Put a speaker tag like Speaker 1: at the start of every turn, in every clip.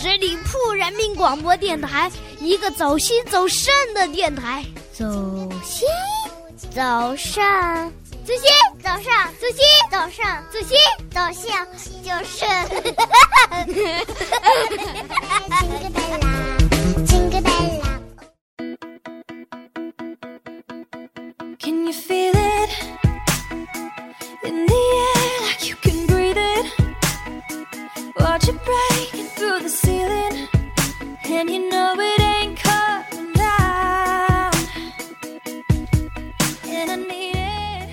Speaker 1: 十里铺人民广播电台，一个走心走肾的电台。
Speaker 2: 走心，
Speaker 1: 走肾，
Speaker 2: 走心，走肾，
Speaker 1: 走心，
Speaker 2: 走肾，
Speaker 1: 走心，
Speaker 2: 走向就是。Jingle bell 啦，Jingle bell 啦。
Speaker 3: Can you feel the ceiling, and you know it ain't coming down. And I need it.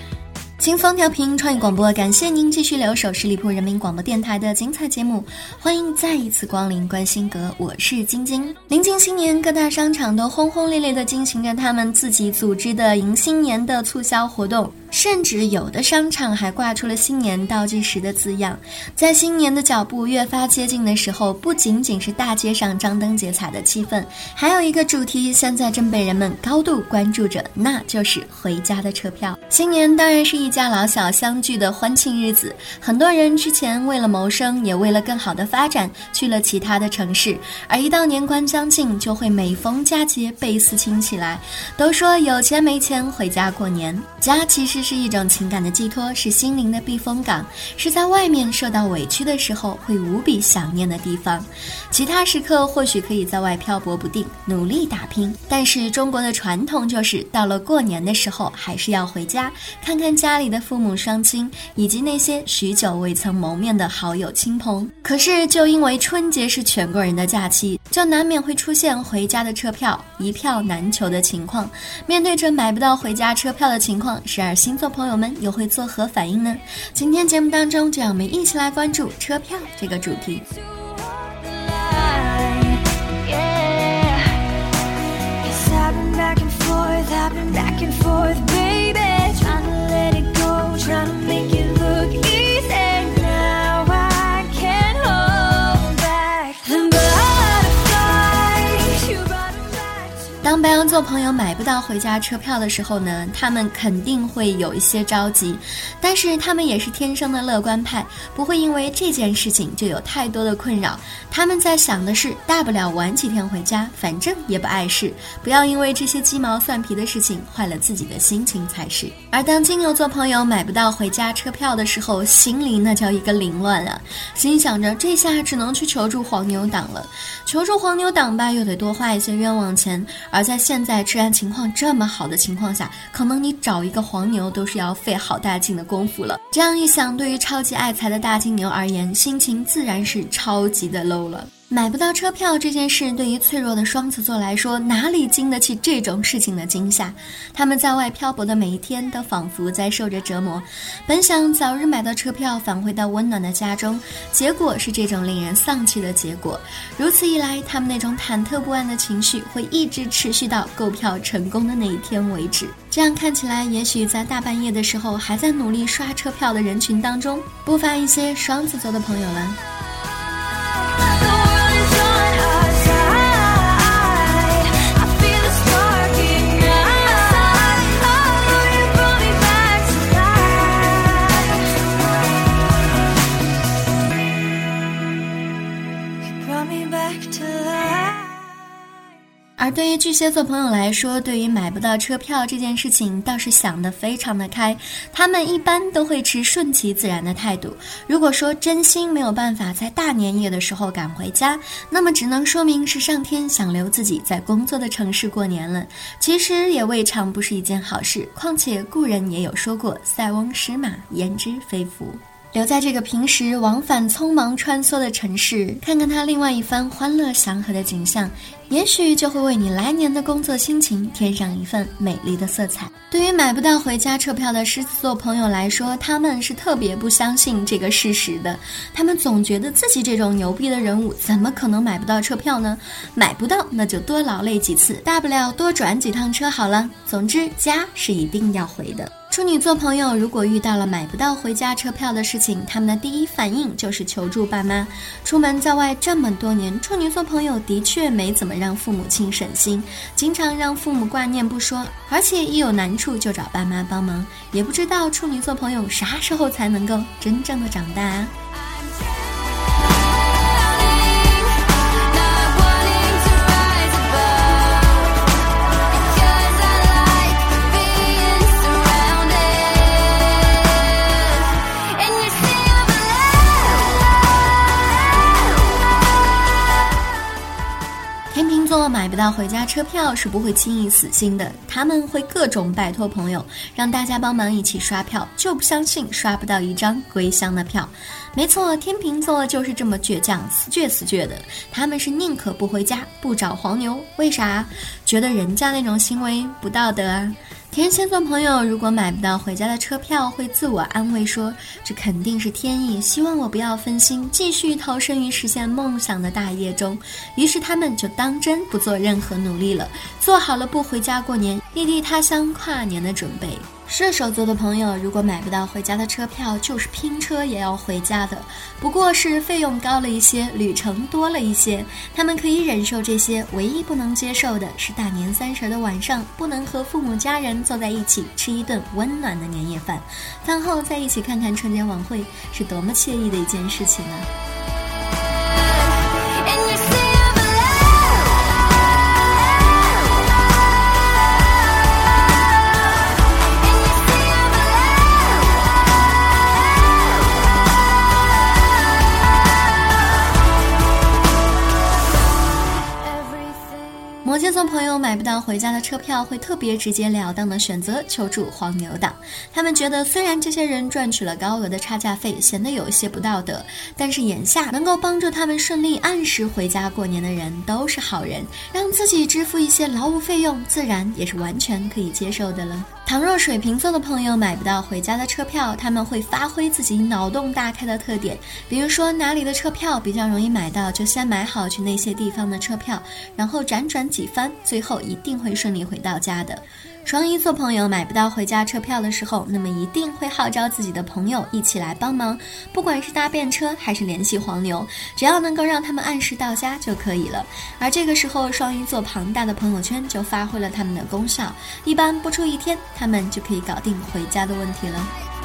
Speaker 4: 清风调频创意广播，感谢您继续留守十里铺人民广播电台的精彩节目，欢迎再一次光临关心阁，我是晶晶。临近新年，各大商场都轰轰烈烈地进行着他们自己组织的迎新年的促销活动。甚至有的商场还挂出了“新年倒计时”的字样。在新年的脚步越发接近的时候，不仅仅是大街上张灯结彩的气氛，还有一个主题现在正被人们高度关注着，那就是回家的车票。新年当然是一家老小相聚的欢庆日子，很多人之前为了谋生，也为了更好的发展，去了其他的城市，而一到年关将近，就会每逢佳节倍思亲起来。都说有钱没钱回家过年，家其实是一种情感的寄托，是心灵的避风港，是在外面受到委屈的时候会无比想念的地方。其他时刻或许可以在外漂泊不定，努力打拼，但是中国的传统就是到了过年的时候还是要回家，看看家里的父母双亲，以及那些许久未曾谋面的好友亲朋。可是就因为春节是全国人的假期，就难免会出现回家的车票一票难求的情况。面对着买不到回家车票的情况，十二星座朋友们又会作何反应呢？今天节目当中，就让我们一起来关注车票这个主题。
Speaker 3: Yeah.
Speaker 4: 当白羊座朋友买不到回家车票的时候呢，他们肯定会有一些着急，但是他们也是天生的乐观派，不会因为这件事情就有太多的困扰。他们在想的是，大不了晚几天回家，反正也不碍事，不要因为这些鸡毛蒜皮的事情坏了自己的心情才是。而当金牛座朋友买不到回家车票的时候，心里那叫一个凌乱啊，心想着这下只能去求助黄牛党了，求助黄牛党吧，又得多花一些冤枉钱。而在现在治安情况这么好的情况下，可能你找一个黄牛都是要费好大劲的功夫了。这样一想，对于超级爱财的大金牛而言，心情自然是超级的 low 了。买不到车票这件事，对于脆弱的双子座来说，哪里经得起这种事情的惊吓？他们在外漂泊的每一天，都仿佛在受着折磨。本想早日买到车票，返回到温暖的家中，结果是这种令人丧气的结果。如此一来，他们那种忐忑不安的情绪会一直持续到购票成功的那一天为止。这样看起来，也许在大半夜的时候还在努力刷车票的人群当中，不乏一些双子座的朋友了。而对于巨蟹座朋友来说，对于买不到车票这件事情，倒是想得非常的开。他们一般都会持顺其自然的态度。如果说真心没有办法在大年夜的时候赶回家，那么只能说明是上天想留自己在工作的城市过年了。其实也未尝不是一件好事。况且故人也有说过：“塞翁失马，焉知非福。”留在这个平时往返匆忙穿梭的城市，看看它另外一番欢乐祥和的景象，也许就会为你来年的工作心情添上一份美丽的色彩。对于买不到回家车票的狮子座朋友来说，他们是特别不相信这个事实的。他们总觉得自己这种牛逼的人物，怎么可能买不到车票呢？买不到，那就多劳累几次，大不了多转几趟车好了。总之，家是一定要回的。处女座朋友如果遇到了买不到回家车票的事情，他们的第一反应就是求助爸妈。出门在外这么多年，处女座朋友的确没怎么让父母亲省心，经常让父母挂念不说，而且一有难处就找爸妈帮忙。也不知道处女座朋友啥时候才能够真正的长大啊？买不到回家车票是不会轻易死心的，他们会各种拜托朋友，让大家帮忙一起刷票，就不相信刷不到一张归乡的票。没错，天秤座就是这么倔强，死倔死倔的。他们是宁可不回家，不找黄牛。为啥？觉得人家那种行为不道德啊。天蝎座朋友如果买不到回家的车票，会自我安慰说：“这肯定是天意，希望我不要分心，继续投身于实现梦想的大业中。”于是他们就当真不做任何努力了，做好了不回家过年、异地他乡跨年的准备。射手座的朋友，如果买不到回家的车票，就是拼车也要回家的，不过是费用高了一些，旅程多了一些。他们可以忍受这些，唯一不能接受的是大年三十的晚上不能和父母家人坐在一起吃一顿温暖的年夜饭，饭后再一起看看春节晚会，是多么惬意的一件事情啊！摩羯座朋友买不到回家的车票，会特别直截了当的选择求助黄牛党。他们觉得，虽然这些人赚取了高额的差价费，显得有些不道德，但是眼下能够帮助他们顺利按时回家过年的人都是好人，让自己支付一些劳务费用，自然也是完全可以接受的了。倘若水瓶座的朋友买不到回家的车票，他们会发挥自己脑洞大开的特点，比如说哪里的车票比较容易买到，就先买好去那些地方的车票，然后辗转几番，最后一定会顺利回到家的。双鱼座朋友买不到回家车票的时候，那么一定会号召自己的朋友一起来帮忙，不管是搭便车还是联系黄牛，只要能够让他们按时到家就可以了。而这个时候，双鱼座庞大的朋友圈就发挥了他们的功效，一般不出一天，他们就可以搞定回家的问题了。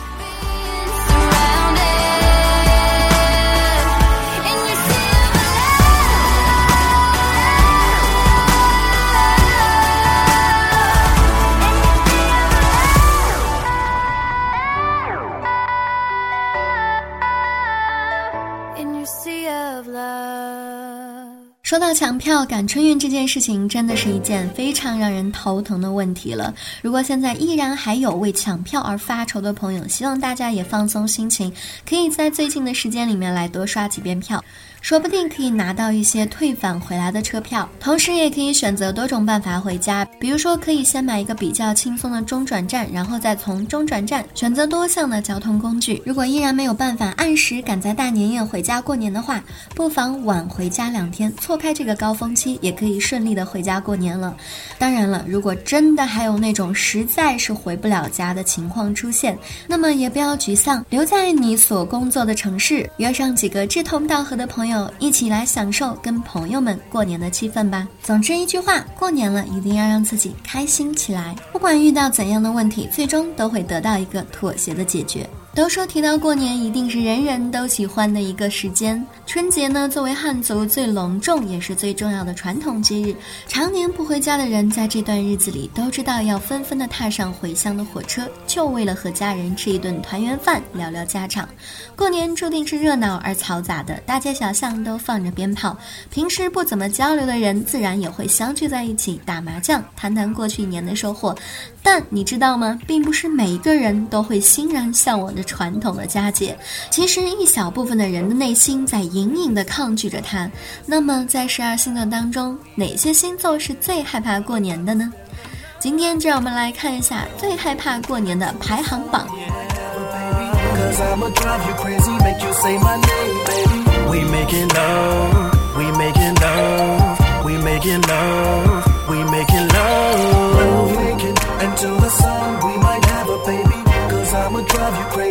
Speaker 4: 抢票赶春运这件事情，真的是一件非常让人头疼的问题了。如果现在依然还有为抢票而发愁的朋友，希望大家也放松心情，可以在最近的时间里面来多刷几遍票。说不定可以拿到一些退返回来的车票，同时也可以选择多种办法回家。比如说，可以先买一个比较轻松的中转站，然后再从中转站选择多项的交通工具。如果依然没有办法按时赶在大年夜回家过年的话，不妨晚回家两天，错开这个高峰期，也可以顺利的回家过年了。当然了，如果真的还有那种实在是回不了家的情况出现，那么也不要沮丧，留在你所工作的城市，约上几个志同道合的朋友。一起来享受跟朋友们过年的气氛吧。总之一句话，过年了一定要让自己开心起来。不管遇到怎样的问题，最终都会得到一个妥协的解决。都说提到过年，一定是人人都喜欢的一个时间。春节呢，作为汉族最隆重也是最重要的传统节日，常年不回家的人，在这段日子里都知道要纷纷的踏上回乡的火车，就为了和家人吃一顿团圆饭，聊聊家常。过年注定是热闹而嘈杂的，大街小巷都放着鞭炮，平时不怎么交流的人，自然也会相聚在一起打麻将，谈谈过去一年的收获。但你知道吗？并不是每一个人都会欣然向往的传统的佳节。其实一小部分的人的内心在隐隐的抗拒着它。那么在十二星座当中，哪些星座是最害怕过年的呢？今天就让我们来看一下最害怕过年的排行榜。
Speaker 5: until the sun we might have a baby cause i'ma drive you crazy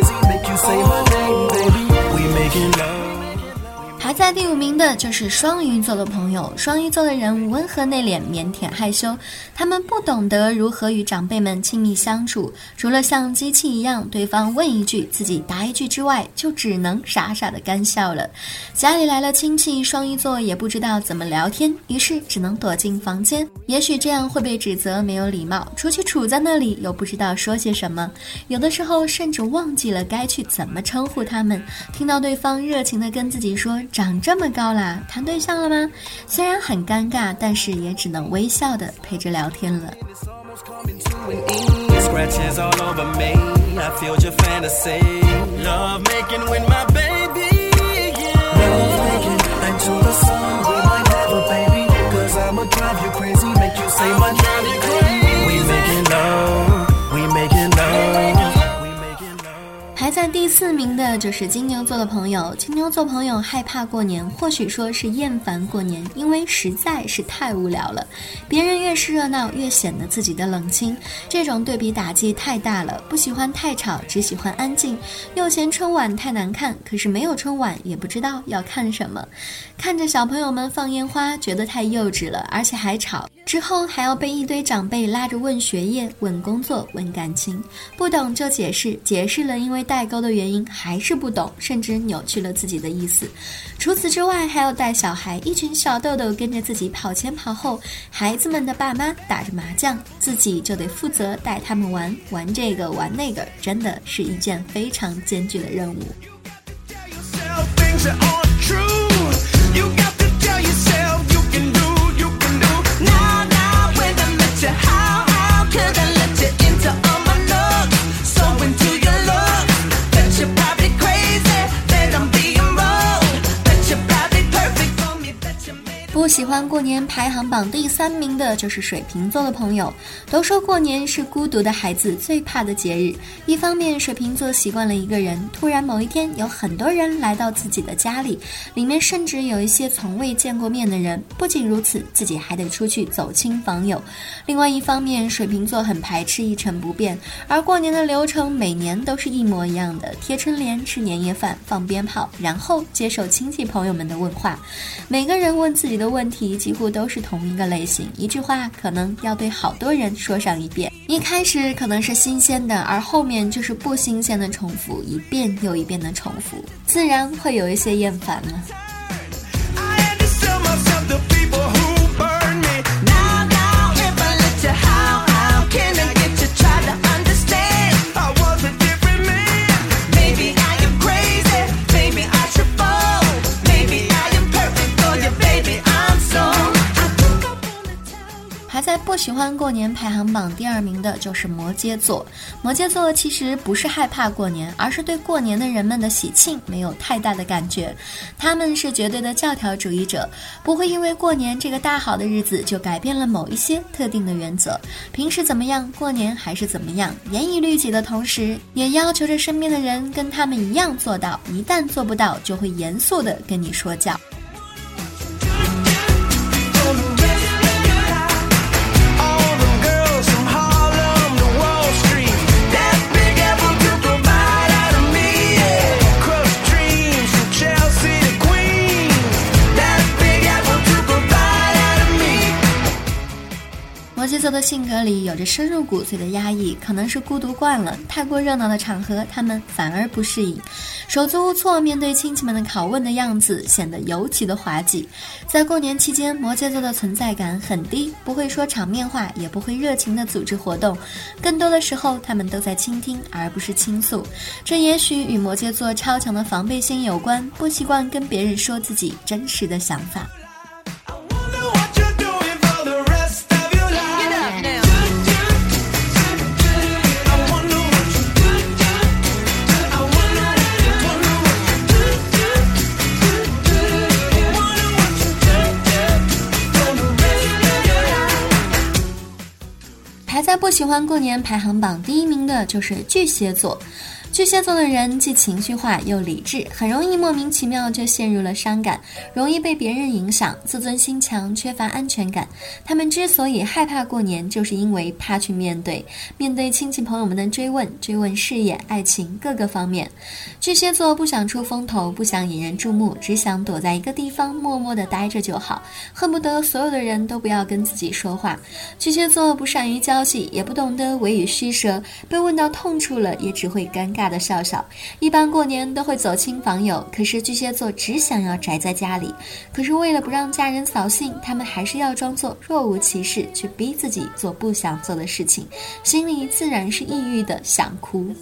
Speaker 4: 孩子。第五名的就是双鱼座的朋友。双鱼座的人温和内敛、腼腆害羞，他们不懂得如何与长辈们亲密相处，除了像机器一样，对方问一句自己答一句之外，就只能傻傻的干笑了。家里来了亲戚，双鱼座也不知道怎么聊天，于是只能躲进房间。也许这样会被指责没有礼貌，出去杵在那里又不知道说些什么，有的时候甚至忘记了该去怎么称呼他们。听到对方热情的跟自己说长。这么高啦，谈对象了吗？虽然很尴尬，但是也只能微笑的陪着聊天了。排在第四名的就是金牛座的朋友。金牛座朋友害怕过年，或许说是厌烦过年，因为实在是太无聊了。别人越是热闹，越显得自己的冷清，这种对比打击太大了。不喜欢太吵，只喜欢安静。又嫌春晚太难看，可是没有春晚，也不知道要看什么。看着小朋友们放烟花，觉得太幼稚了，而且还吵。之后还要被一堆长辈拉着问学业、问工作、问感情，不懂就解释，解释了因为带代沟的原因还是不懂，甚至扭曲了自己的意思。除此之外，还要带小孩，一群小豆豆跟着自己跑前跑后，孩子们的爸妈打着麻将，自己就得负责带他们玩，玩这个玩那个，真的是一件非常艰巨的任务。喜欢过年排行榜第三名的就是水瓶座的朋友。都说过年是孤独的孩子最怕的节日。一方面，水瓶座习惯了一个人，突然某一天有很多人来到自己的家里，里面甚至有一些从未见过面的人。不仅如此，自己还得出去走亲访友。另外一方面，水瓶座很排斥一成不变，而过年的流程每年都是一模一样的：贴春联、吃年夜饭、放鞭炮，然后接受亲戚朋友们的问话。每个人问自己的问问题几乎都是同一个类型，一句话可能要对好多人说上一遍。一开始可能是新鲜的，而后面就是不新鲜的重复，一遍又一遍的重复，自然会有一些厌烦了。喜欢过年排行榜第二名的就是摩羯座。摩羯座其实不是害怕过年，而是对过年的人们的喜庆没有太大的感觉。他们是绝对的教条主义者，不会因为过年这个大好的日子就改变了某一些特定的原则。平时怎么样，过年还是怎么样。严以律己的同时，也要求着身边的人跟他们一样做到。一旦做不到，就会严肃的跟你说教。性格里有着深入骨髓的压抑，可能是孤独惯了，太过热闹的场合，他们反而不适应，手足无措，面对亲戚们的拷问的样子，显得尤其的滑稽。在过年期间，摩羯座的存在感很低，不会说场面话，也不会热情的组织活动，更多的时候，他们都在倾听，而不是倾诉。这也许与摩羯座超强的防备心有关，不习惯跟别人说自己真实的想法。喜欢过年排行榜第一名的就是巨蟹座。巨蟹座的人既情绪化又理智，很容易莫名其妙就陷入了伤感，容易被别人影响，自尊心强，缺乏安全感。他们之所以害怕过年，就是因为怕去面对，面对亲戚朋友们的追问，追问事业、爱情各个方面。巨蟹座不想出风头，不想引人注目，只想躲在一个地方默默地待着就好，恨不得所有的人都不要跟自己说话。巨蟹座不善于交际，也不懂得委以虚舌，被问到痛处了，也只会尴尬的笑笑。一般过年都会走亲访友，可是巨蟹座只想要宅在家里。可是为了不让家人扫兴，他们还是要装作若无其事，去逼自己做不想做的事情，心里自然是抑郁的，想哭。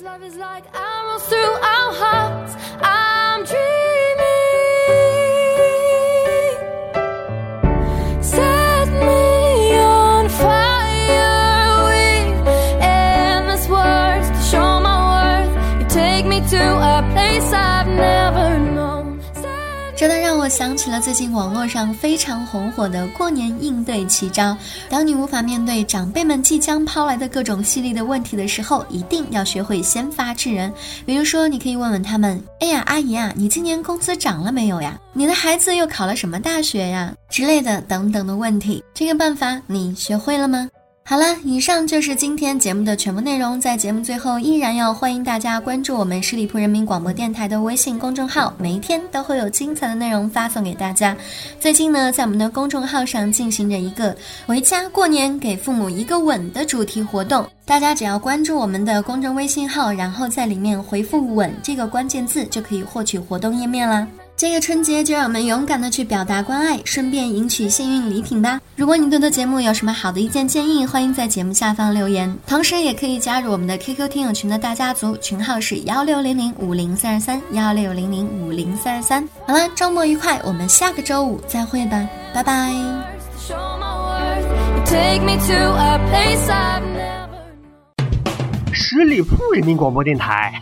Speaker 4: 想起了最近网络上非常红火的过年应对奇招。当你无法面对长辈们即将抛来的各种犀利的问题的时候，一定要学会先发制人。比如说，你可以问问他们：“哎呀，阿姨啊，你今年工资涨了没有呀？你的孩子又考了什么大学呀？”之类的等等的问题。这个办法你学会了吗？好了，以上就是今天节目的全部内容。在节目最后，依然要欢迎大家关注我们十里铺人民广播电台的微信公众号，每一天都会有精彩的内容发送给大家。最近呢，在我们的公众号上进行着一个回家过年给父母一个吻的主题活动，大家只要关注我们的公众微信号，然后在里面回复“吻”这个关键字，就可以获取活动页面啦。这个春节就让我们勇敢的去表达关爱，顺便赢取幸运礼品吧！如果你对的节目有什么好的意见建议，欢迎在节目下方留言，同时也可以加入我们的 QQ 听友群的大家族，群号是幺六零零五零三二三幺六零零五零三二三。好了，周末愉快，我们下个周五再会吧，拜拜。
Speaker 3: Show my worth. You take me to a place I've never
Speaker 6: 十里铺人民广播电台，